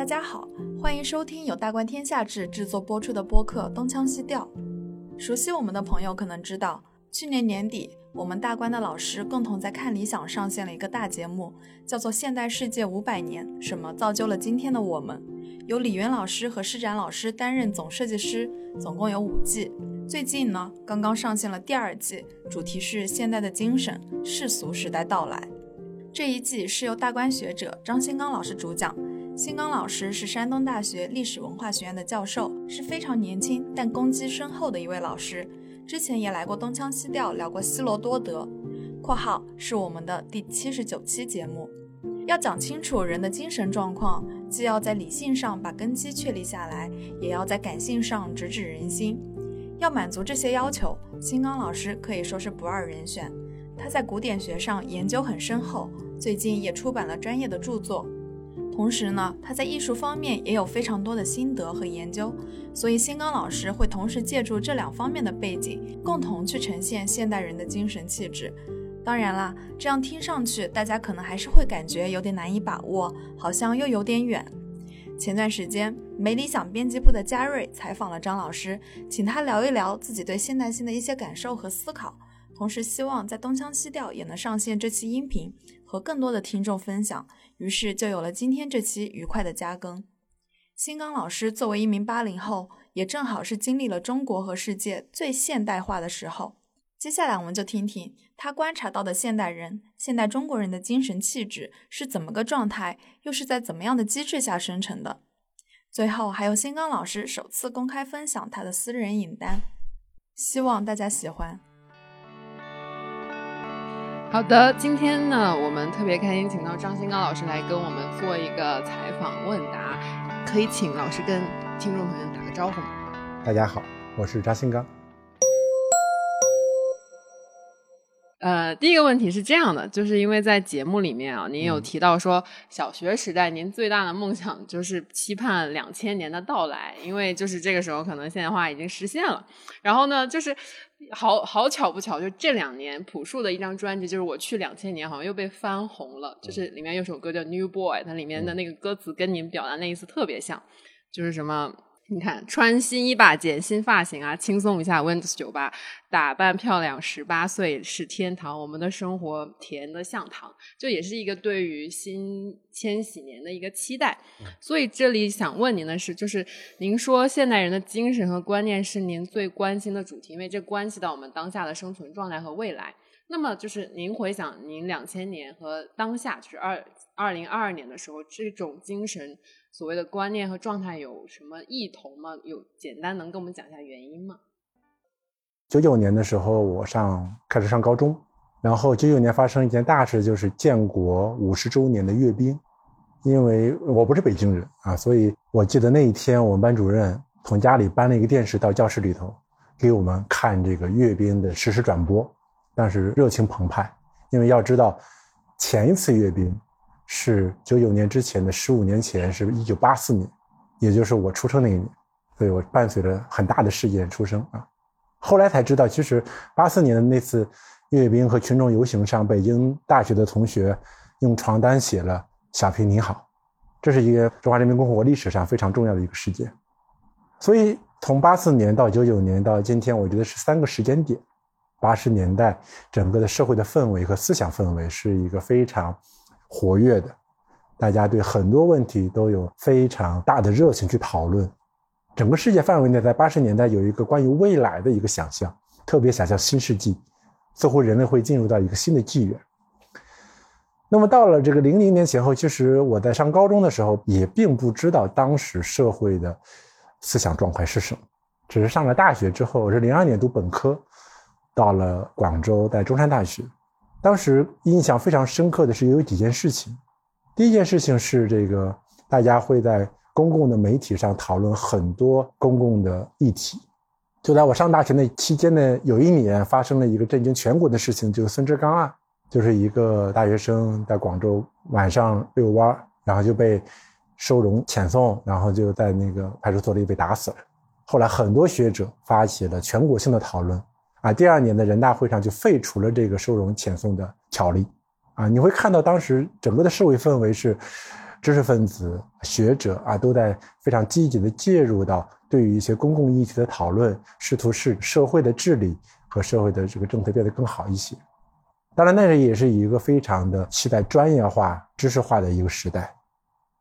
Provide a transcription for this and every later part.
大家好，欢迎收听由大观天下制制作播出的播客《东腔西调》。熟悉我们的朋友可能知道，去年年底，我们大观的老师共同在看理想上线了一个大节目，叫做《现代世界五百年：什么造就了今天的我们》，由李源老师和施展老师担任总设计师，总共有五季。最近呢，刚刚上线了第二季，主题是现代的精神，世俗时代到来。这一季是由大观学者张新刚老师主讲。新刚老师是山东大学历史文化学院的教授，是非常年轻但功绩深厚的一位老师。之前也来过东腔西调聊过希罗多德（括号是我们的第七十九期节目）。要讲清楚人的精神状况，既要在理性上把根基确立下来，也要在感性上直指人心。要满足这些要求，新刚老师可以说是不二人选。他在古典学上研究很深厚，最近也出版了专业的著作。同时呢，他在艺术方面也有非常多的心得和研究，所以新刚老师会同时借助这两方面的背景，共同去呈现现代人的精神气质。当然啦，这样听上去大家可能还是会感觉有点难以把握，好像又有点远。前段时间，没理想编辑部的嘉瑞采访了张老师，请他聊一聊自己对现代性的一些感受和思考，同时希望在东腔西调也能上线这期音频，和更多的听众分享。于是就有了今天这期愉快的加更。新刚老师作为一名八零后，也正好是经历了中国和世界最现代化的时候。接下来我们就听听他观察到的现代人、现代中国人的精神气质是怎么个状态，又是在怎么样的机制下生成的。最后还有新刚老师首次公开分享他的私人影单，希望大家喜欢。好的，今天呢，我们特别开心，请到张新刚老师来跟我们做一个采访问答，可以请老师跟听众朋友打个招呼吗？大家好，我是张新刚。呃，第一个问题是这样的，就是因为在节目里面啊，您有提到说，小学时代您最大的梦想就是期盼两千年的到来，因为就是这个时候可能现代化已经实现了。然后呢，就是好好巧不巧，就这两年朴树的一张专辑，就是我去两千年，好像又被翻红了，就是里面有首歌叫《New Boy》，它里面的那个歌词跟您表达那意思特别像，就是什么。你看，穿新衣吧，剪新发型啊，轻松一下，Windows 九八，打扮漂亮，十八岁是天堂，我们的生活甜的像糖，就也是一个对于新千禧年的一个期待。所以这里想问您的是，就是您说现代人的精神和观念是您最关心的主题，因为这关系到我们当下的生存状态和未来。那么就是您回想您两千年和当下，就是二二零二二年的时候，这种精神。所谓的观念和状态有什么异同吗？有简单能跟我们讲一下原因吗？九九年的时候，我上开始上高中，然后九九年发生一件大事，就是建国五十周年的阅兵。因为我不是北京人啊，所以我记得那一天，我们班主任从家里搬了一个电视到教室里头，给我们看这个阅兵的实时转播，当时热情澎湃。因为要知道，前一次阅兵。是九九年之前的十五年前，是一九八四年，也就是我出生那一年，所以我伴随着很大的事件出生啊。后来才知道，其实八四年的那次阅兵和群众游行上，北京大学的同学用床单写了“小平你好”，这是一个中华人民共和国历史上非常重要的一个事件。所以从八四年到九九年到今天，我觉得是三个时间点。八十年代整个的社会的氛围和思想氛围是一个非常。活跃的，大家对很多问题都有非常大的热情去讨论。整个世界范围内，在八十年代有一个关于未来的一个想象，特别想象新世纪，似乎人类会进入到一个新的纪元。那么到了这个零零年前后，其实我在上高中的时候也并不知道当时社会的思想状态是什么，只是上了大学之后，我是零二年读本科，到了广州，在中山大学。当时印象非常深刻的是有几件事情。第一件事情是这个，大家会在公共的媒体上讨论很多公共的议题。就在我上大学那期间呢，有一年发生了一个震惊全国的事情，就是孙志刚案，就是一个大学生在广州晚上遛弯然后就被收容遣送，然后就在那个派出所里被打死了。后来很多学者发起了全国性的讨论。啊，第二年的人大会上就废除了这个收容遣送的条例，啊，你会看到当时整个的社会氛围是，知识分子、学者啊，都在非常积极的介入到对于一些公共议题的讨论，试图使社会的治理和社会的这个政策变得更好一些。当然，那是也是一个非常的期待专业化、知识化的一个时代。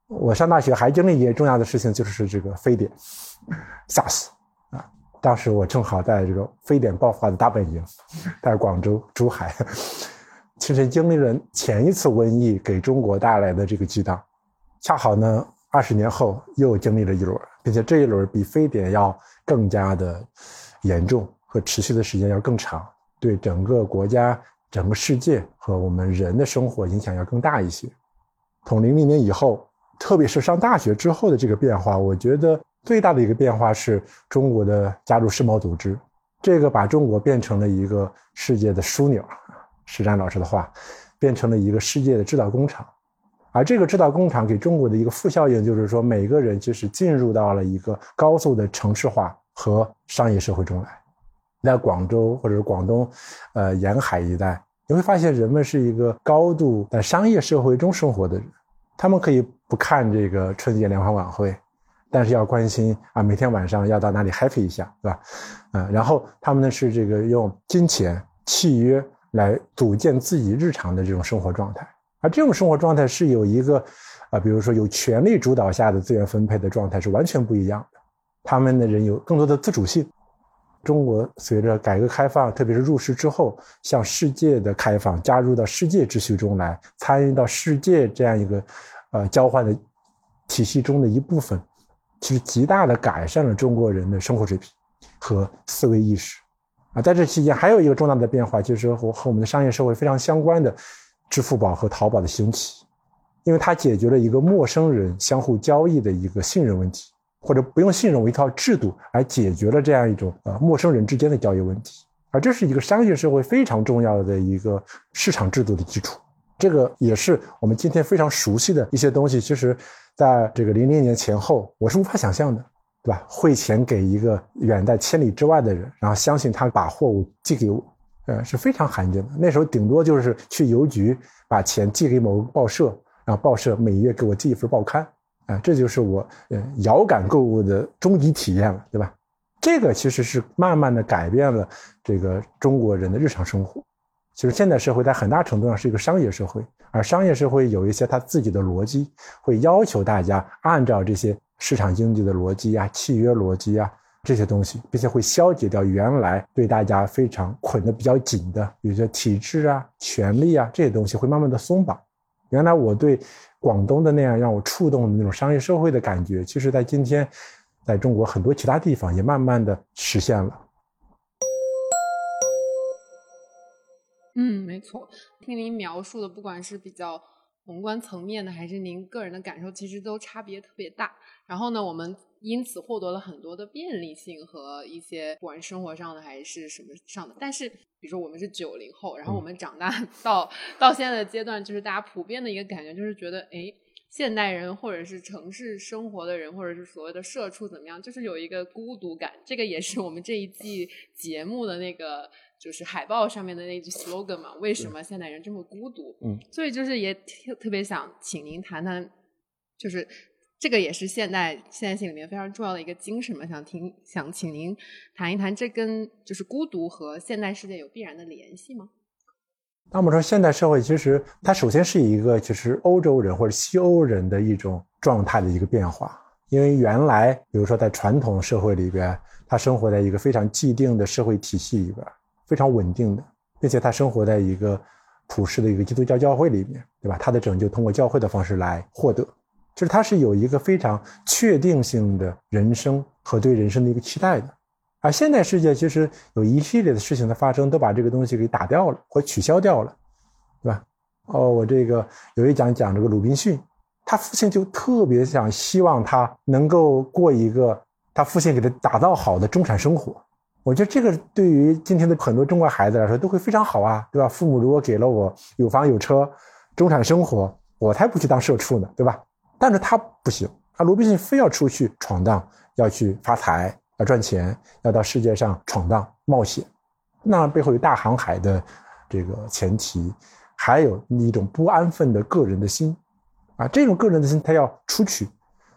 我上大学还经历一件重要的事情，就是这个非典，SARS。当时我正好在这个非典爆发的大本营，在广州珠海，亲身经历了前一次瘟疫给中国带来的这个巨荡。恰好呢，二十年后又经历了一轮，并且这一轮比非典要更加的严重和持续的时间要更长，对整个国家。整个世界和我们人的生活影响要更大一些。从零零年以后，特别是上大学之后的这个变化，我觉得最大的一个变化是中国的加入世贸组织，这个把中国变成了一个世界的枢纽。石占老师的话，变成了一个世界的制造工厂。而这个制造工厂给中国的一个负效应，就是说每个人就是进入到了一个高速的城市化和商业社会中来。在广州或者是广东，呃沿海一带，你会发现人们是一个高度在商业社会中生活的人。他们可以不看这个春节联欢晚会，但是要关心啊，每天晚上要到哪里 happy 一下，对吧？嗯，然后他们呢是这个用金钱契约来组建自己日常的这种生活状态，而这种生活状态是有一个啊，比如说有权力主导下的资源分配的状态是完全不一样的。他们的人有更多的自主性。中国随着改革开放，特别是入世之后，向世界的开放，加入到世界秩序中来，参与到世界这样一个，呃，交换的体系中的一部分，其实极大的改善了中国人的生活水平和思维意识。啊，在这期间还有一个重大的变化，就是和和我们的商业社会非常相关的支付宝和淘宝的兴起，因为它解决了一个陌生人相互交易的一个信任问题。或者不用信任我一套制度来解决了这样一种呃陌生人之间的交易问题，而这是一个商业社会非常重要的一个市场制度的基础。这个也是我们今天非常熟悉的一些东西。其实，在这个零零年前后，我是无法想象的，对吧？汇钱给一个远在千里之外的人，然后相信他把货物寄给我，呃，是非常罕见的。那时候顶多就是去邮局把钱寄给某个报社，然后报社每月给我寄一份报刊。啊，这就是我呃遥感购物的终极体验了，对吧？这个其实是慢慢的改变了这个中国人的日常生活。其实现代社会在很大程度上是一个商业社会，而商业社会有一些它自己的逻辑，会要求大家按照这些市场经济的逻辑啊、契约逻辑啊这些东西，并且会消解掉原来对大家非常捆得比较紧的，比如说体制啊、权利啊这些东西，会慢慢的松绑。原来我对广东的那样让我触动的那种商业社会的感觉，其实，在今天，在中国很多其他地方也慢慢的实现了。嗯，没错，听您描述的，不管是比较宏观层面的，还是您个人的感受，其实都差别特别大。然后呢，我们。因此获得了很多的便利性和一些不管生活上的还是什么上的，但是比如说我们是九零后，然后我们长大到到现在的阶段，就是大家普遍的一个感觉就是觉得，哎，现代人或者是城市生活的人，或者是所谓的社畜怎么样，就是有一个孤独感。这个也是我们这一季节目的那个就是海报上面的那句 slogan 嘛，为什么现代人这么孤独？嗯，所以就是也特特别想请您谈谈，就是。这个也是现代现代性里面非常重要的一个精神嘛，想听想请您谈一谈，这跟就是孤独和现代世界有必然的联系吗？那我们说现代社会其实它首先是一个就是欧洲人或者西欧人的一种状态的一个变化，因为原来比如说在传统社会里边，他生活在一个非常既定的社会体系里边，非常稳定的，并且他生活在一个普世的一个基督教教会里面，对吧？他的拯救通过教会的方式来获得。就是他是有一个非常确定性的人生和对人生的一个期待的，而现代世界其实有一系列的事情的发生，都把这个东西给打掉了或取消掉了，对吧？哦，我这个有一讲讲这个鲁滨逊，他父亲就特别想希望他能够过一个他父亲给他打造好的中产生活。我觉得这个对于今天的很多中国孩子来说都会非常好啊，对吧？父母如果给了我有房有车，中产生活，我才不去当社畜呢，对吧？但是他不行，他鲁滨逊非要出去闯荡，要去发财，要赚钱，要到世界上闯荡冒险，那背后有大航海的这个前提，还有一种不安分的个人的心，啊，这种个人的心，他要出去，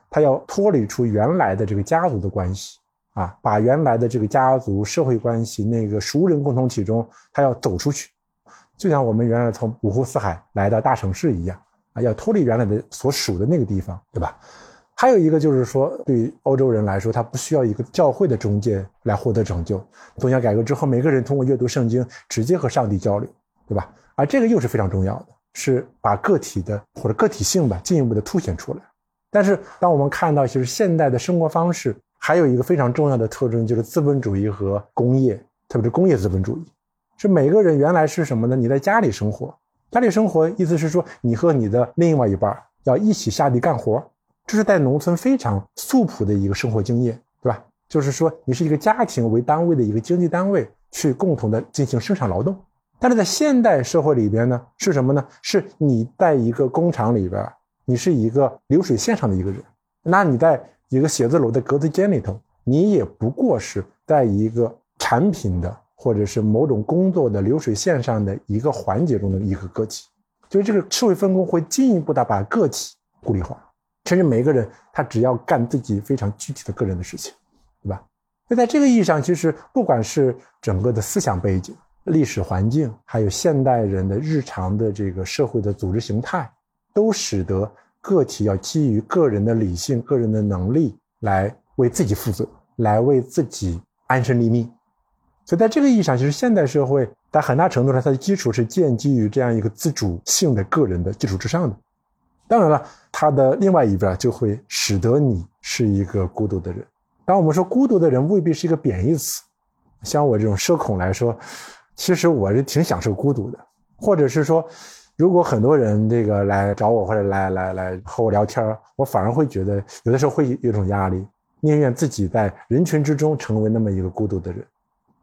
他要脱离出原来的这个家族的关系。啊，把原来的这个家族社会关系那个熟人共同体中，他要走出去，就像我们原来从五湖四海来到大城市一样啊，要脱离原来的所属的那个地方，对吧？还有一个就是说，对欧洲人来说，他不需要一个教会的中介来获得拯救。宗教改革之后，每个人通过阅读圣经，直接和上帝交流，对吧？而这个又是非常重要的，是把个体的或者个体性吧进一步的凸显出来。但是，当我们看到其实现代的生活方式还有一个非常重要的特征，就是资本主义和工业，特别是工业资本主义，是每个人原来是什么呢？你在家里生活，家里生活意思是说，你和你的另外一半要一起下地干活。这是在农村非常素朴的一个生活经验，对吧？就是说，你是一个家庭为单位的一个经济单位，去共同的进行生产劳动。但是在现代社会里边呢，是什么呢？是你在一个工厂里边，你是一个流水线上的一个人。那你在一个写字楼的格子间里头，你也不过是在一个产品的或者是某种工作的流水线上的一个环节中的一个个体。就是这个社会分工会进一步的把个体孤立化。甚至每一个人，他只要干自己非常具体的个人的事情，对吧？那在这个意义上，其实不管是整个的思想背景、历史环境，还有现代人的日常的这个社会的组织形态，都使得个体要基于个人的理性、个人的能力来为自己负责，来为自己安身立命。所以，在这个意义上，其实现代社会在很大程度上，它的基础是建基于这样一个自主性的个人的基础之上的。当然了，它的另外一边就会使得你是一个孤独的人。当我们说孤独的人，未必是一个贬义词。像我这种社恐来说，其实我是挺享受孤独的。或者是说，如果很多人这个来找我或者来来来和我聊天，我反而会觉得有的时候会有种压力，宁愿自己在人群之中成为那么一个孤独的人。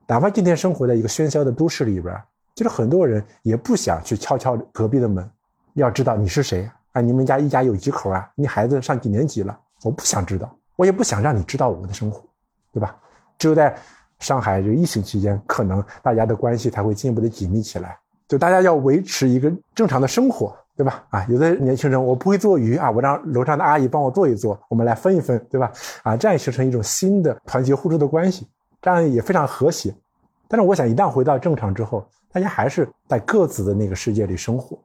哪怕今天生活在一个喧嚣的都市里边，就是很多人也不想去敲敲隔壁的门，要知道你是谁。你们家一家有几口啊？你孩子上几年级了？我不想知道，我也不想让你知道我们的生活，对吧？只有在上海这个疫情期间，可能大家的关系才会进一步的紧密起来。就大家要维持一个正常的生活，对吧？啊，有的年轻人我不会做鱼啊，我让楼上的阿姨帮我做一做，我们来分一分，对吧？啊，这样形成一种新的团结互助的关系，这样也非常和谐。但是我想，一旦回到正常之后，大家还是在各自的那个世界里生活。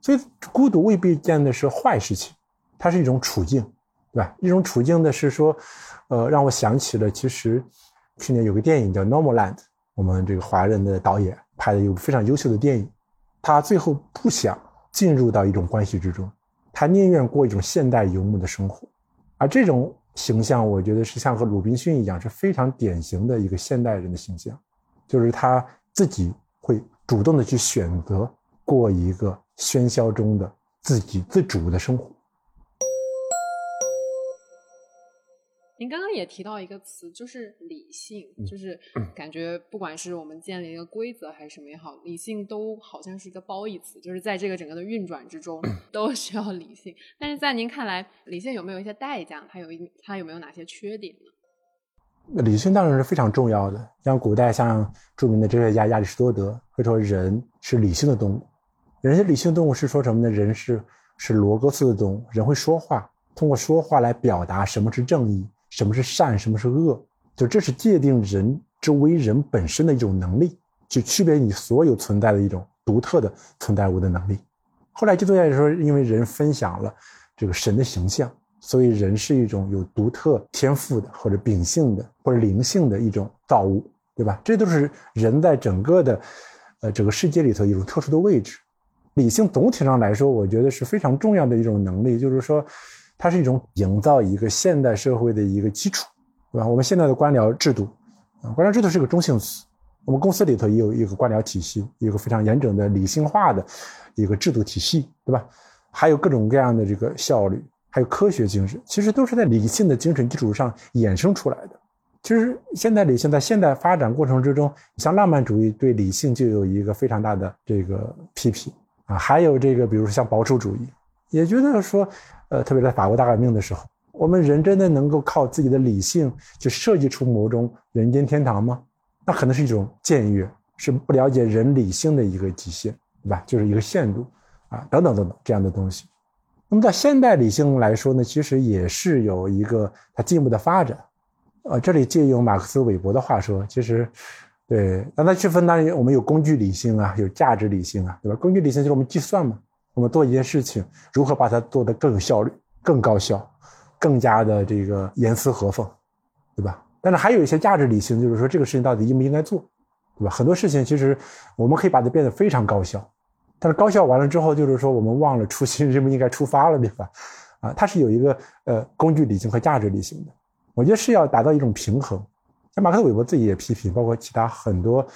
所以，孤独未必见的是坏事情，它是一种处境，对吧？一种处境的是说，呃，让我想起了，其实去年有个电影叫《Normal Land》，我们这个华人的导演拍的一部非常优秀的电影。他最后不想进入到一种关系之中，他宁愿过一种现代游牧的生活。而这种形象，我觉得是像和鲁滨逊一样，是非常典型的一个现代人的形象，就是他自己会主动的去选择过一个。喧嚣中的自给自足的生活。您刚刚也提到一个词，就是理性，就是感觉不管是我们建立一个规则还是什么也好，理性都好像是一个褒义词，就是在这个整个的运转之中 都需要理性。但是在您看来，理性有没有一些代价？它有一它有没有哪些缺点呢？理性当然是非常重要的。像古代像著名的哲学家亚里士多德会说，人是理性的动物。人是理性动物，是说什么呢？人是是罗格斯的动物，人会说话，通过说话来表达什么是正义，什么是善，什么是恶，就这是界定人之为人本身的一种能力，就区别你所有存在的一种独特的存在物的能力。后来基督教也说，因为人分享了这个神的形象，所以人是一种有独特天赋的，或者秉性的，或者灵性的一种造物，对吧？这都是人在整个的，呃，整个世界里头一种特殊的位置。理性总体上来说，我觉得是非常重要的一种能力，就是说，它是一种营造一个现代社会的一个基础，对吧？我们现在的官僚制度，啊，官僚制度是个中性词，我们公司里头也有一个官僚体系，一个非常严整的理性化的一个制度体系，对吧？还有各种各样的这个效率，还有科学精神，其实都是在理性的精神基础上衍生出来的。其实现代理性在现代发展过程之中，像浪漫主义对理性就有一个非常大的这个批评。啊，还有这个，比如说像保守主义，也觉得说，呃，特别在法国大革命的时候，我们人真的能够靠自己的理性去设计出某种人间天堂吗？那可能是一种僭越，是不了解人理性的一个极限，对吧？就是一个限度，啊，等等等等这样的东西。那么在现代理性来说呢，其实也是有一个它进一步的发展。呃，这里借用马克思韦伯的话说，其实，对，让它区分当然我们有工具理性啊，有价值理性啊，对吧？工具理性就是我们计算嘛，我们做一件事情，如何把它做得更有效率、更高效、更加的这个严丝合缝，对吧？但是还有一些价值理性，就是说这个事情到底应不应该做，对吧？很多事情其实我们可以把它变得非常高效，但是高效完了之后，就是说我们忘了初心，应不应该出发了，对吧？啊，它是有一个呃工具理性和价值理性的。我觉得是要达到一种平衡，马克韦伯自己也批评，包括其他很多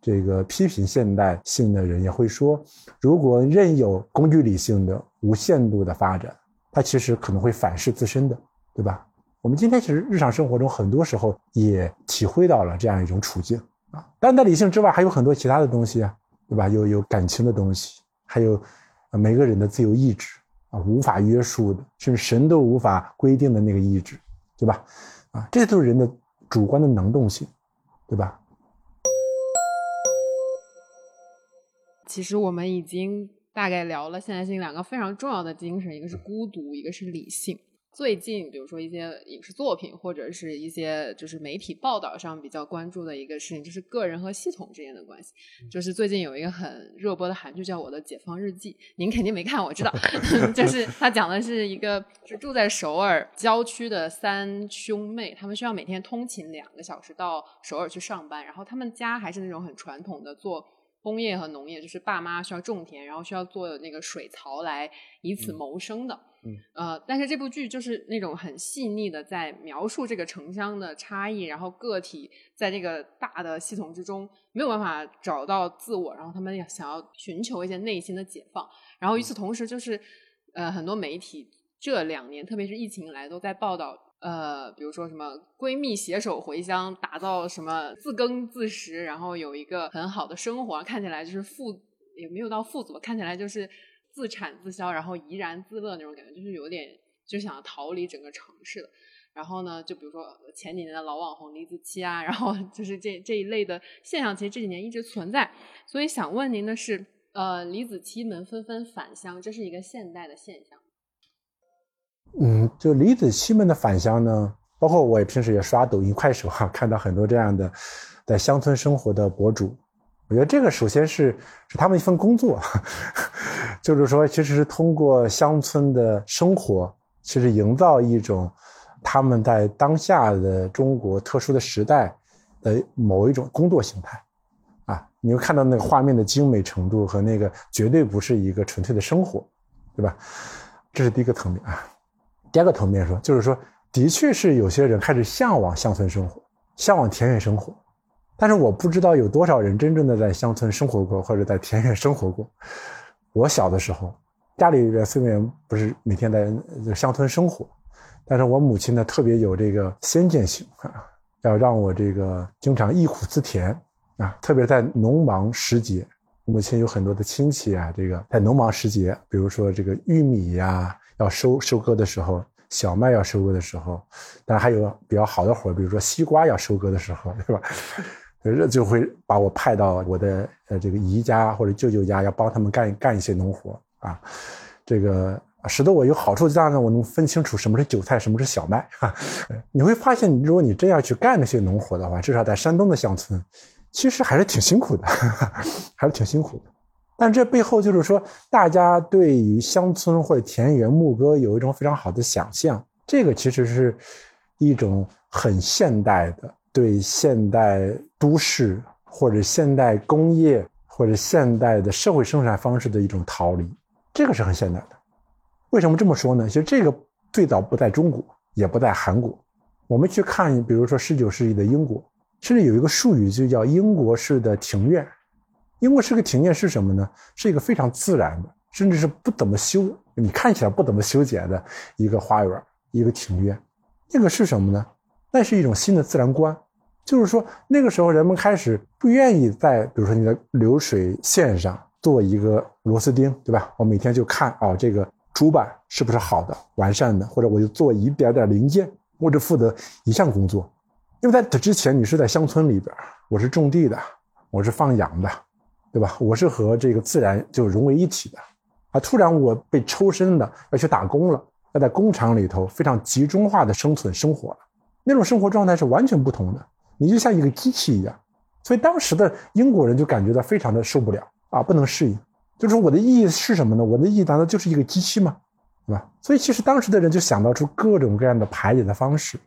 这个批评现代性的人也会说，如果任有工具理性的无限度的发展，它其实可能会反噬自身的，对吧？我们今天其实日常生活中很多时候也体会到了这样一种处境啊。但在理性之外，还有很多其他的东西啊，对吧？有有感情的东西，还有每个人的自由意志啊，无法约束的，甚至神都无法规定的那个意志，对吧？啊，这些都是人的主观的能动性，对吧？其实我们已经大概聊了现代性两个非常重要的精神，一个是孤独，一个是理性。最近，比如说一些影视作品，或者是一些就是媒体报道上比较关注的一个事情，就是个人和系统之间的关系。就是最近有一个很热播的韩剧叫《我的解放日记》，您肯定没看，我知道。就是他讲的是一个是住在首尔郊区的三兄妹，他们需要每天通勤两个小时到首尔去上班，然后他们家还是那种很传统的做工业和农业，就是爸妈需要种田，然后需要做那个水槽来以此谋生的。嗯，呃，但是这部剧就是那种很细腻的在描述这个城乡的差异，然后个体在这个大的系统之中没有办法找到自我，然后他们想要寻求一些内心的解放，然后与此同时，就是呃，很多媒体这两年，特别是疫情以来，都在报道，呃，比如说什么闺蜜携手回乡，打造什么自耕自食，然后有一个很好的生活，看起来就是富，也没有到富足，看起来就是。自产自销，然后怡然自乐那种感觉，就是有点就想逃离整个城市的。然后呢，就比如说前几年的老网红李子柒啊，然后 就是这这一类的现象，其实这几年一直存在。所以想问您的是，呃，李子柒们纷纷返乡，这是一个现代的现象。嗯，就李子柒们的返乡呢，包括我也平时也刷抖音、快手哈，看到很多这样的在乡村生活的博主。我觉得这个首先是是他们一份工作，就是说，其实是通过乡村的生活，其实营造一种他们在当下的中国特殊的时代的某一种工作形态，啊，你会看到那个画面的精美程度和那个绝对不是一个纯粹的生活，对吧？这是第一个层面啊。第二个层面说，就是说，的确是有些人开始向往乡村生活，向往田园生活。但是我不知道有多少人真正的在乡村生活过，或者在田园生活过。我小的时候，家里边虽然不是每天在乡村生活，但是我母亲呢特别有这个先见性啊，要让我这个经常忆苦思甜啊。特别在农忙时节，母亲有很多的亲戚啊，这个在农忙时节，比如说这个玉米呀要收收割的时候，小麦要收割的时候，当然还有比较好的活，比如说西瓜要收割的时候，对吧？这就会把我派到我的呃这个姨家或者舅舅家，要帮他们干干一些农活啊，这个使得我有好处，这样呢，我能分清楚什么是韭菜，什么是小麦哈。你会发现，如果你真要去干那些农活的话，至少在山东的乡村，其实还是挺辛苦的，还是挺辛苦的。但这背后就是说，大家对于乡村或田园牧歌有一种非常好的想象，这个其实是一种很现代的。对现代都市或者现代工业或者现代的社会生产方式的一种逃离，这个是很现代的。为什么这么说呢？其实这个最早不在中国，也不在韩国。我们去看，比如说十九世纪的英国，甚至有一个术语就叫“英国式的庭院”。因为是个庭院是什么呢？是一个非常自然的，甚至是不怎么修，你看起来不怎么修剪的一个花园，一个庭院。那个是什么呢？那是一种新的自然观，就是说那个时候人们开始不愿意在，比如说你的流水线上做一个螺丝钉，对吧？我每天就看啊，这个主板是不是好的、完善的，或者我就做一点点零件，我只负责一项工作。因为在这之前，你是在乡村里边，我是种地的，我是放羊的，对吧？我是和这个自然就融为一体的。啊，突然我被抽身的要去打工了，要在工厂里头非常集中化的生存生活了，那种生活状态是完全不同的，你就像一个机器一样。所以当时的英国人就感觉到非常的受不了啊，不能适应。就是我的意义是什么呢？我的意义难道就是一个机器吗？对吧？所以其实当时的人就想到出各种各样的排解的方式。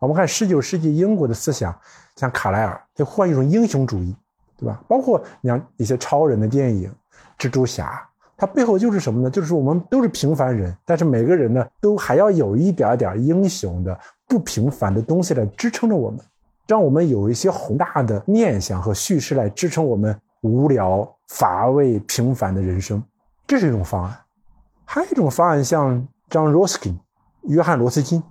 我们看十九世纪英国的思想，像卡莱尔就换一种英雄主义，对吧？包括你像一些超人的电影，蜘蛛侠，它背后就是什么呢？就是我们都是平凡人，但是每个人呢，都还要有一点点英雄的不平凡的东西来支撑着我们。让我们有一些宏大的念想和叙事来支撑我们无聊、乏味、平凡的人生，这是一种方案。还有一种方案，像 John Ruskin、约翰罗斯金，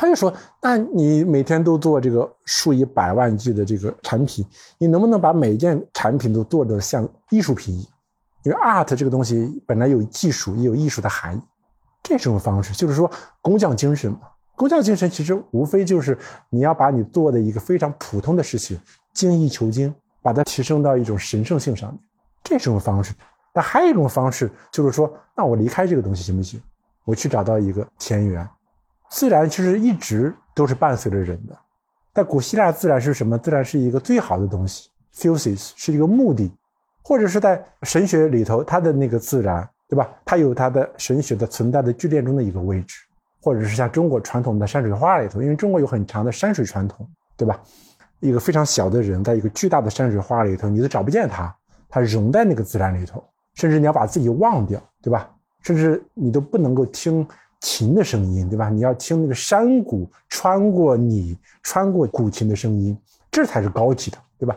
他就说：“那你每天都做这个数以百万计的这个产品，你能不能把每件产品都做得像艺术品一样？因为 art 这个东西本来有技术也有艺术的含义，这种方式就是说工匠精神嘛。”工匠精神其实无非就是你要把你做的一个非常普通的事情精益求精，把它提升到一种神圣性上面，这种方式。但还有一种方式就是说，那我离开这个东西行不行？我去找到一个田园。自然其实一直都是伴随着人的。在古希腊，自然是什么？自然是一个最好的东西 f u s i s 是一个目的，或者是在神学里头，它的那个自然，对吧？它有它的神学的存在的聚链中的一个位置。或者是像中国传统的山水画里头，因为中国有很长的山水传统，对吧？一个非常小的人，在一个巨大的山水画里头，你都找不见他，他融在那个自然里头，甚至你要把自己忘掉，对吧？甚至你都不能够听琴的声音，对吧？你要听那个山谷穿过你，穿过古琴的声音，这才是高级的，对吧？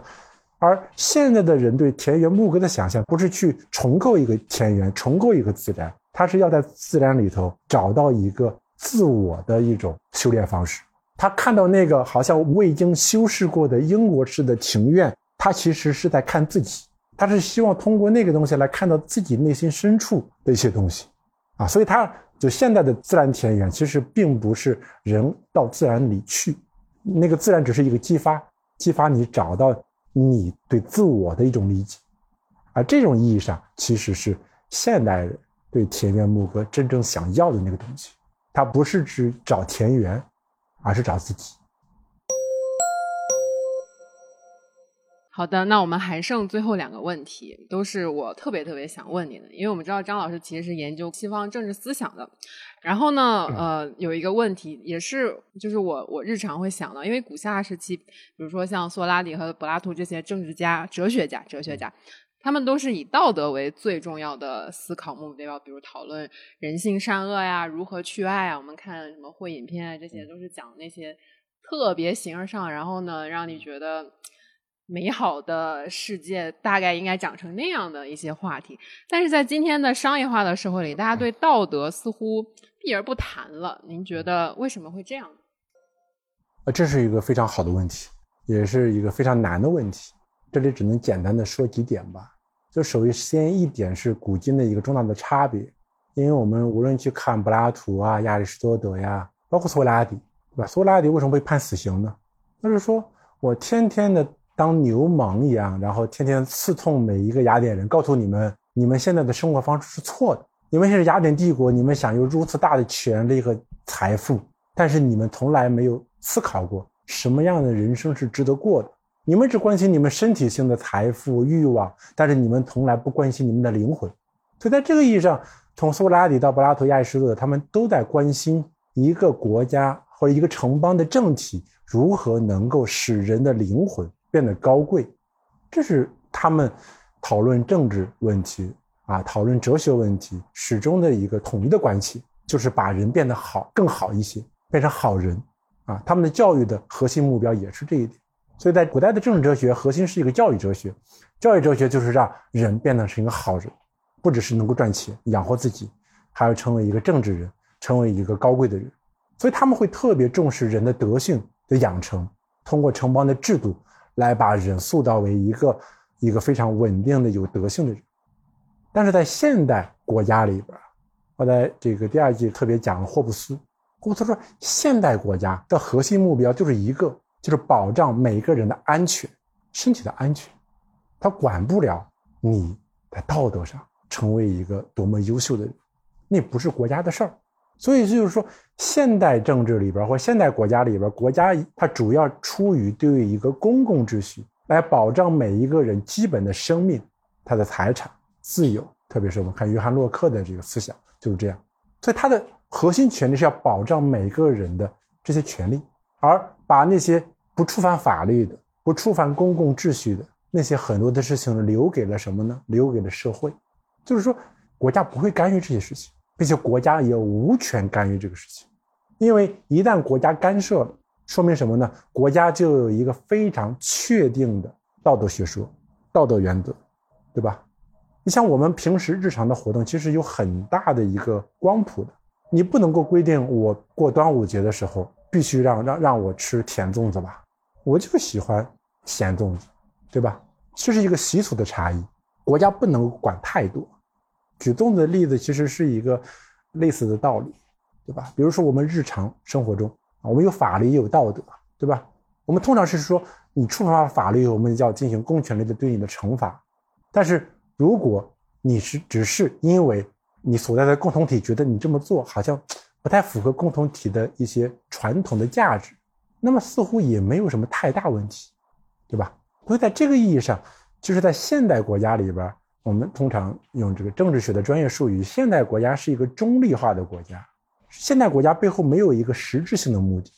而现在的人对田园牧歌的想象，不是去重构一个田园，重构一个自然，他是要在自然里头找到一个。自我的一种修炼方式。他看到那个好像未经修饰过的英国式的庭院，他其实是在看自己，他是希望通过那个东西来看到自己内心深处的一些东西，啊，所以他就现代的自然田园其实并不是人到自然里去，那个自然只是一个激发，激发你找到你对自我的一种理解，而这种意义上其实是现代人对田园牧歌真正想要的那个东西。它不是指找田园，而是找自己。好的，那我们还剩最后两个问题，都是我特别特别想问你的，因为我们知道张老师其实是研究西方政治思想的。然后呢，呃，有一个问题也是，就是我我日常会想到，因为古希腊时期，比如说像苏拉底和柏拉图这些政治家、哲学家、哲学家。他们都是以道德为最重要的思考目标，比如讨论人性善恶呀，如何去爱啊。我们看什么会影片啊，这些都是讲那些特别形而上，然后呢，让你觉得美好的世界大概应该长成那样的一些话题。但是在今天的商业化的社会里，大家对道德似乎避而不谈了。您觉得为什么会这样？呃，这是一个非常好的问题，也是一个非常难的问题。这里只能简单的说几点吧。就首先一点是古今的一个重大的差别，因为我们无论去看柏拉图啊、亚里士多德呀，包括苏格拉底，对吧？苏格拉底为什么被判死刑呢？他是说我天天的当牛氓一样，然后天天刺痛每一个雅典人，告诉你们，你们现在的生活方式是错的。你们现在雅典帝国，你们享有如此大的权力和财富，但是你们从来没有思考过什么样的人生是值得过的。你们只关心你们身体性的财富欲望，但是你们从来不关心你们的灵魂。所以，在这个意义上，从苏格拉底到柏拉图、亚里士多德，他们都在关心一个国家或者一个城邦的政体如何能够使人的灵魂变得高贵。这是他们讨论政治问题啊，讨论哲学问题始终的一个统一的关系，就是把人变得好、更好一些，变成好人啊。他们的教育的核心目标也是这一点。所以在古代的政治哲学核心是一个教育哲学，教育哲学就是让人变得成一个好人，不只是能够赚钱养活自己，还要成为一个政治人，成为一个高贵的人。所以他们会特别重视人的德性的养成，通过城邦的制度来把人塑造为一个一个非常稳定的有德性的人。但是在现代国家里边，我在这个第二季特别讲了霍布斯，霍布斯说现代国家的核心目标就是一个。就是保障每个人的安全，身体的安全，他管不了你在道德上成为一个多么优秀的人，那不是国家的事儿。所以就是说，现代政治里边或现代国家里边，国家它主要出于对于一个公共秩序来保障每一个人基本的生命、他的财产、自由。特别是我们看约翰洛克的这个思想就是这样。所以他的核心权利是要保障每个人的这些权利，而把那些不触犯法律的、不触犯公共秩序的那些很多的事情留给了什么呢？留给了社会。就是说，国家不会干预这些事情。并且国家也无权干预这个事情，因为一旦国家干涉了，说明什么呢？国家就有一个非常确定的道德学说、道德原则，对吧？你像我们平时日常的活动，其实有很大的一个光谱的。你不能够规定我过端午节的时候必须让让让我吃甜粽子吧？我就喜欢咸粽子，对吧？这是一个习俗的差异，国家不能管太多。举粽子的例子其实是一个类似的道理，对吧？比如说我们日常生活中啊，我们有法律也有道德，对吧？我们通常是说你触犯了法律，我们要进行公权力的对你的惩罚。但是如果你是只是因为你所在的共同体觉得你这么做好像不太符合共同体的一些传统的价值，那么似乎也没有什么太大问题，对吧？所以在这个意义上，就是在现代国家里边。我们通常用这个政治学的专业术语，现代国家是一个中立化的国家。现代国家背后没有一个实质性的目的，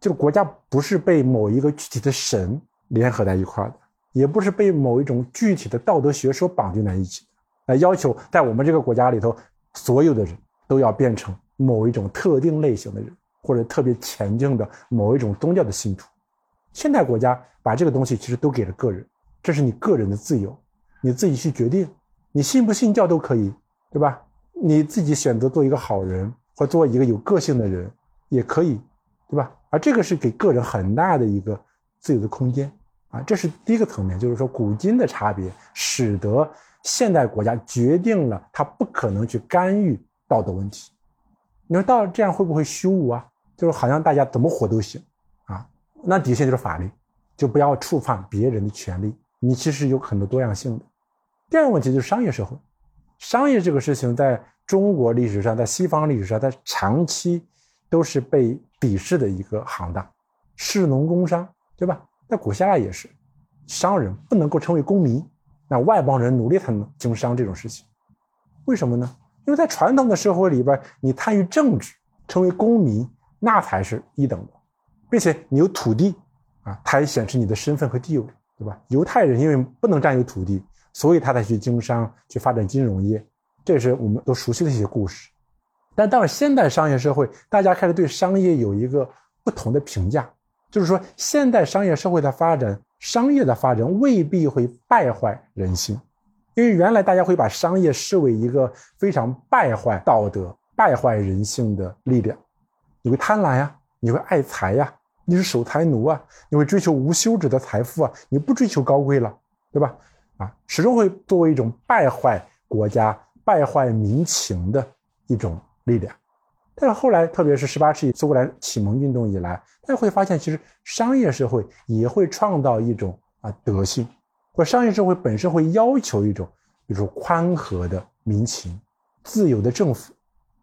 就是国家不是被某一个具体的神联合在一块的，也不是被某一种具体的道德学说绑定在一起的，来要求在我们这个国家里头，所有的人都要变成某一种特定类型的人，或者特别前进的某一种宗教的信徒。现代国家把这个东西其实都给了个人，这是你个人的自由。你自己去决定，你信不信教都可以，对吧？你自己选择做一个好人，或做一个有个性的人，也可以，对吧？而这个是给个人很大的一个自由的空间啊，这是第一个层面，就是说古今的差别，使得现代国家决定了它不可能去干预道德问题。你说到这样会不会虚无啊？就是好像大家怎么活都行啊？那底线就是法律，就不要触犯别人的权利。你其实有很多多样性的。第二个问题就是商业社会，商业这个事情在中国历史上，在西方历史上，它长期都是被鄙视的一个行当，士农工商，对吧？在古希腊也是，商人不能够成为公民，那外邦人努力才能经商这种事情，为什么呢？因为在传统的社会里边，你参与政治，成为公民，那才是一等的，并且你有土地啊，它也显示你的身份和地位，对吧？犹太人因为不能占有土地。所以他才去经商，去发展金融业，这是我们都熟悉的一些故事。但到了现代商业社会，大家开始对商业有一个不同的评价，就是说，现代商业社会的发展，商业的发展未必会败坏人性，因为原来大家会把商业视为一个非常败坏道德、败坏人性的力量。你会贪婪呀，你会爱财呀，你是守财奴啊，你会追求无休止的财富啊，你不追求高贵了，对吧？啊，始终会作为一种败坏国家、败坏民情的一种力量。但是后来，特别是十八世纪苏格兰启蒙运动以来，大家会发现，其实商业社会也会创造一种啊德性，或商业社会本身会要求一种，比如说宽和的民情、自由的政府。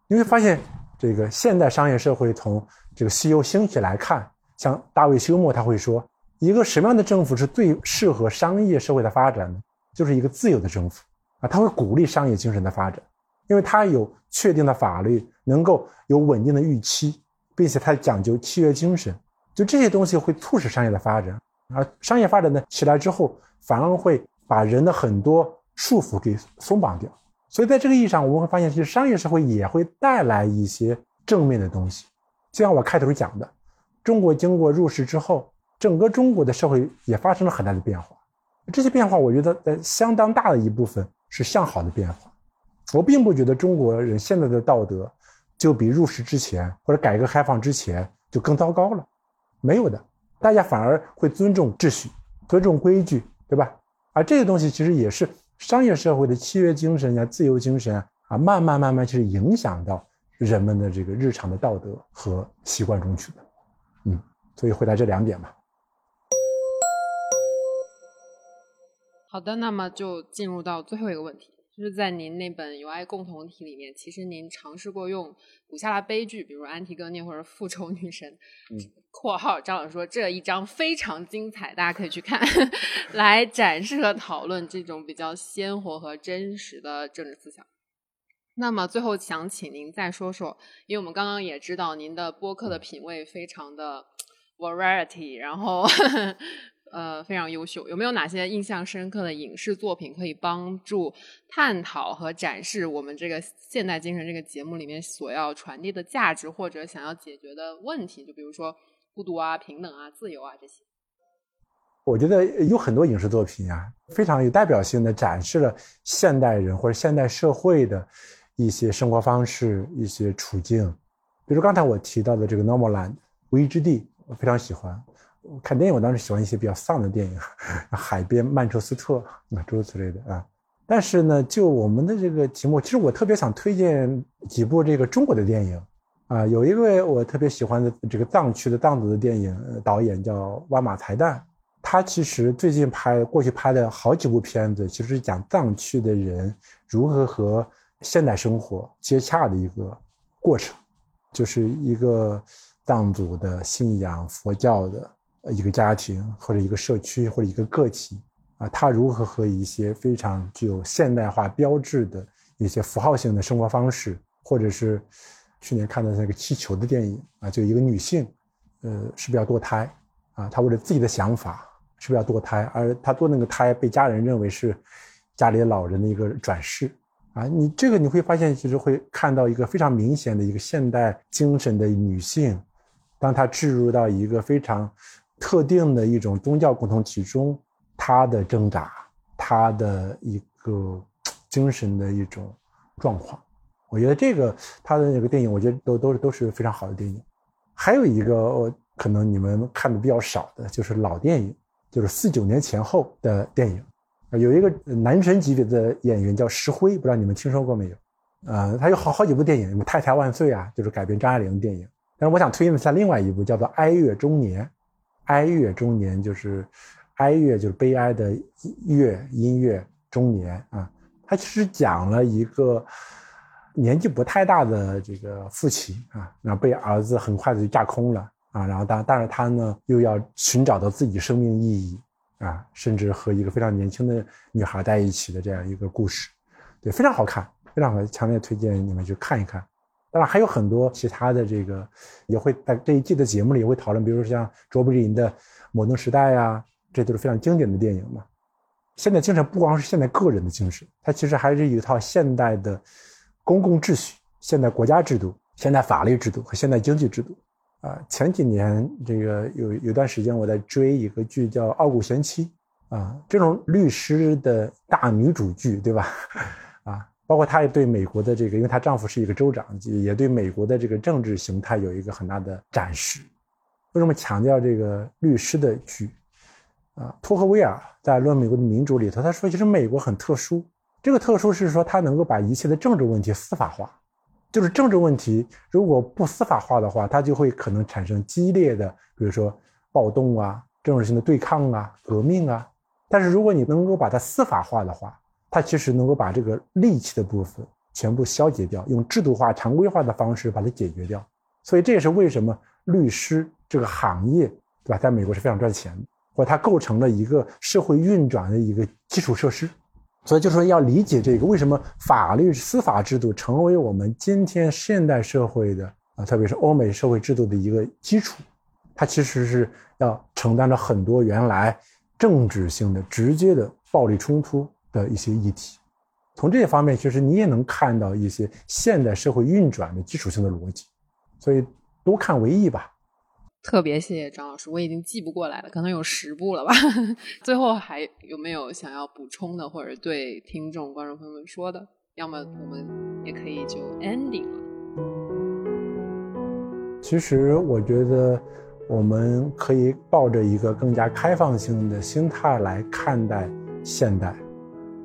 你会发现，这个现代商业社会从这个西欧兴起来看，像大卫休谟他会说。一个什么样的政府是最适合商业社会的发展呢？就是一个自由的政府啊，它会鼓励商业精神的发展，因为它有确定的法律，能够有稳定的预期，并且它讲究契约精神，就这些东西会促使商业的发展。而商业发展呢起来之后，反而会把人的很多束缚给松绑掉。所以在这个意义上，我们会发现，其实商业社会也会带来一些正面的东西。就像我开头讲的，中国经过入世之后。整个中国的社会也发生了很大的变化，这些变化我觉得在相当大的一部分是向好的变化。我并不觉得中国人现在的道德就比入世之前或者改革开放之前就更糟糕了，没有的，大家反而会尊重秩序、尊重规矩，对吧？而这些东西其实也是商业社会的契约精神呀、自由精神啊，慢慢慢慢其实影响到人们的这个日常的道德和习惯中去的。嗯，所以回答这两点吧。好的，那么就进入到最后一个问题。就是在您那本《友爱共同体》里面，其实您尝试过用古希腊悲剧，比如《安提戈涅》或者《复仇女神》嗯（括号张老师说这一章非常精彩，大家可以去看） 来展示和讨论这种比较鲜活和真实的政治思想。那么最后想请您再说说，因为我们刚刚也知道您的播客的品味非常的 variety，然后呃非常优秀，有没有哪些印象深刻的影视作品可以帮助探讨和展示我们这个现代精神这个节目里面所要传递的价值或者想要解决的问题？就比如说孤独啊、平等啊、自由啊这些。我觉得有很多影视作品啊，非常有代表性的展示了现代人或者现代社会的一些生活方式、一些处境。比如刚才我提到的这个《Normal Land》无依之地，我非常喜欢。看电影，我当时喜欢一些比较丧的电影，海边、曼彻斯特啊，诸如此类的啊。但是呢，就我们的这个题目，其实我特别想推荐几部这个中国的电影啊。有一位我特别喜欢的这个藏区的藏族的电影导演叫挖马才旦，他其实最近拍过去拍的好几部片子，其实是讲藏区的人如何和现代生活接洽的一个过程，就是一个藏族的信仰佛教的一个家庭或者一个社区或者一个个体啊，他如何和一些非常具有现代化标志的一些符号性的生活方式，或者是去年看的那个气球的电影啊，就一个女性，呃，是不是要堕胎啊？她为了自己的想法。是不是要堕胎？而她堕那个胎被家人认为是家里老人的一个转世啊！你这个你会发现，其实会看到一个非常明显的一个现代精神的女性，当她置入到一个非常特定的一种宗教共同体中，他的挣扎，他的一个精神的一种状况。我觉得这个他的那个电影，我觉得都都是都是非常好的电影。还有一个，可能你们看的比较少的，就是老电影。就是四九年前后的电影，有一个男神级别的演员叫石辉，不知道你们听说过没有？呃，他有好好几部电影，什么《太太万岁》啊，就是改编张爱玲的电影。但是我想推荐一下另外一部，叫做《哀乐中年》。哀乐中年就是哀乐，就是悲哀的乐，音乐中年啊。他其实讲了一个年纪不太大的这个父亲啊，然后被儿子很快的就架空了。啊，然后当但是他呢又要寻找到自己生命意义啊，甚至和一个非常年轻的女孩在一起的这样一个故事，对，非常好看，非常好，强烈推荐你们去看一看。当然还有很多其他的这个也会在这一季的节目里也会讨论，比如说像卓别林的《摩登时代》呀，这都是非常经典的电影嘛。现代精神不光是现代个人的精神，它其实还是一套现代的公共秩序、现代国家制度、现代法律制度和现代经济制度。啊，前几年这个有有段时间我在追一个剧叫《傲骨贤妻》，啊，这种律师的大女主剧，对吧？包括她也对美国的这个，因为她丈夫是一个州长，也对美国的这个政治形态有一个很大的展示。为什么强调这个律师的剧？啊，托克维尔在《论美国的民主》里头，他说，其实美国很特殊，这个特殊是说它能够把一切的政治问题司法化。就是政治问题，如果不司法化的话，它就会可能产生激烈的，比如说暴动啊、政治性的对抗啊、革命啊。但是如果你能够把它司法化的话，它其实能够把这个戾气的部分全部消解掉，用制度化、常规化的方式把它解决掉。所以这也是为什么律师这个行业，对吧，在美国是非常赚钱的，或它构成了一个社会运转的一个基础设施。所以就是说，要理解这个为什么法律司法制度成为我们今天现代社会的啊，特别是欧美社会制度的一个基础，它其实是要承担着很多原来政治性的直接的暴力冲突的一些议题。从这些方面，其实你也能看到一些现代社会运转的基础性的逻辑。所以多看为宜吧。特别谢谢张老师，我已经记不过来了，可能有十部了吧。最后还有没有想要补充的，或者对听众、观众朋友们说的？要么我们也可以就 ending 了。其实我觉得我们可以抱着一个更加开放性的心态来看待现代。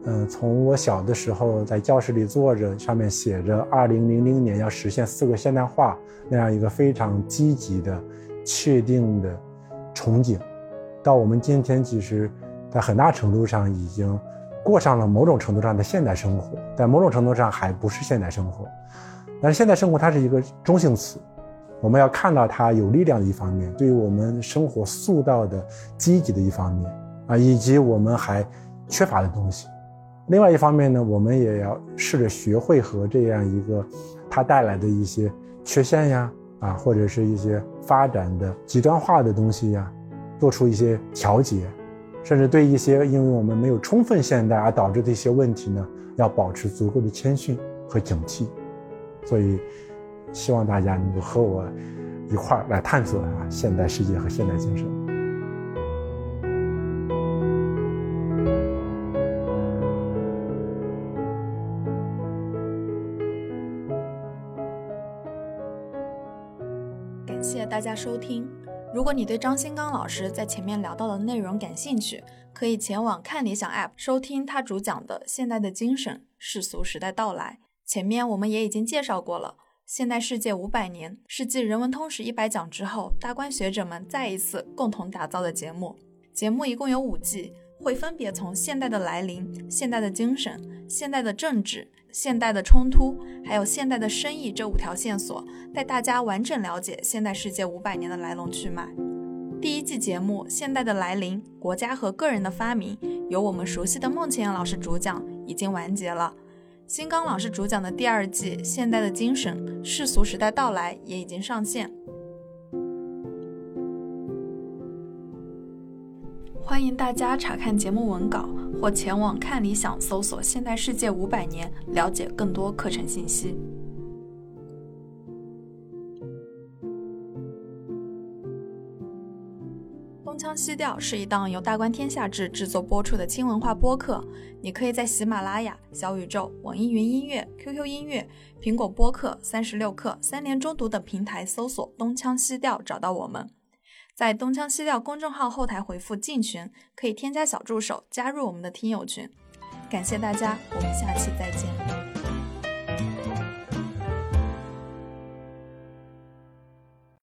嗯，从我小的时候在教室里坐着，上面写着“二零零零年要实现四个现代化”那样一个非常积极的。确定的憧憬，到我们今天，其实，在很大程度上已经过上了某种程度上的现代生活，但某种程度上还不是现代生活。但是现代生活它是一个中性词，我们要看到它有力量的一方面，对于我们生活塑造的积极的一方面啊，以及我们还缺乏的东西。另外一方面呢，我们也要试着学会和这样一个它带来的一些缺陷呀，啊，或者是一些发展的极端化的东西呀，做出一些调节。甚至对一些因为我们没有充分现代而导致的一些问题呢，要保持足够的谦逊和警惕。所以，希望大家能够和我一块儿来探索啊现代世界和现代精神。大家收听。如果你对张新刚老师在前面聊到的内容感兴趣，可以前往看理想 App 收听他主讲的《现代的精神：世俗时代到来》。前面我们也已经介绍过了，《现代世界五百年》是继《人文通史一百讲》之后，大观学者们再一次共同打造的节目。节目一共有五季，会分别从现代的来临、现代的精神、现代的政治、现代的冲突，还有现代的生意这五条线索，带大家完整了解现代世界五百年的来龙去脉。第一季节目《现代的来临：国家和个人的发明》，由我们熟悉的孟前老师主讲，已经完结了。新刚老师主讲的第二季《现代的精神：世俗时代到来》也已经上线。欢迎大家查看节目文稿，或前往看理想搜索“现代世界五百年”，了解更多课程信息。东腔西调是一档由大观天下制制作播出的轻文化播客，你可以在喜马拉雅、小宇宙、网易云音乐、QQ 音乐、苹果播客、三十六课、三联中读等平台搜索“东腔西调”找到我们。在东腔西调公众号后台回复“进群”，可以添加小助手加入我们的听友群。感谢大家，我们下期再见。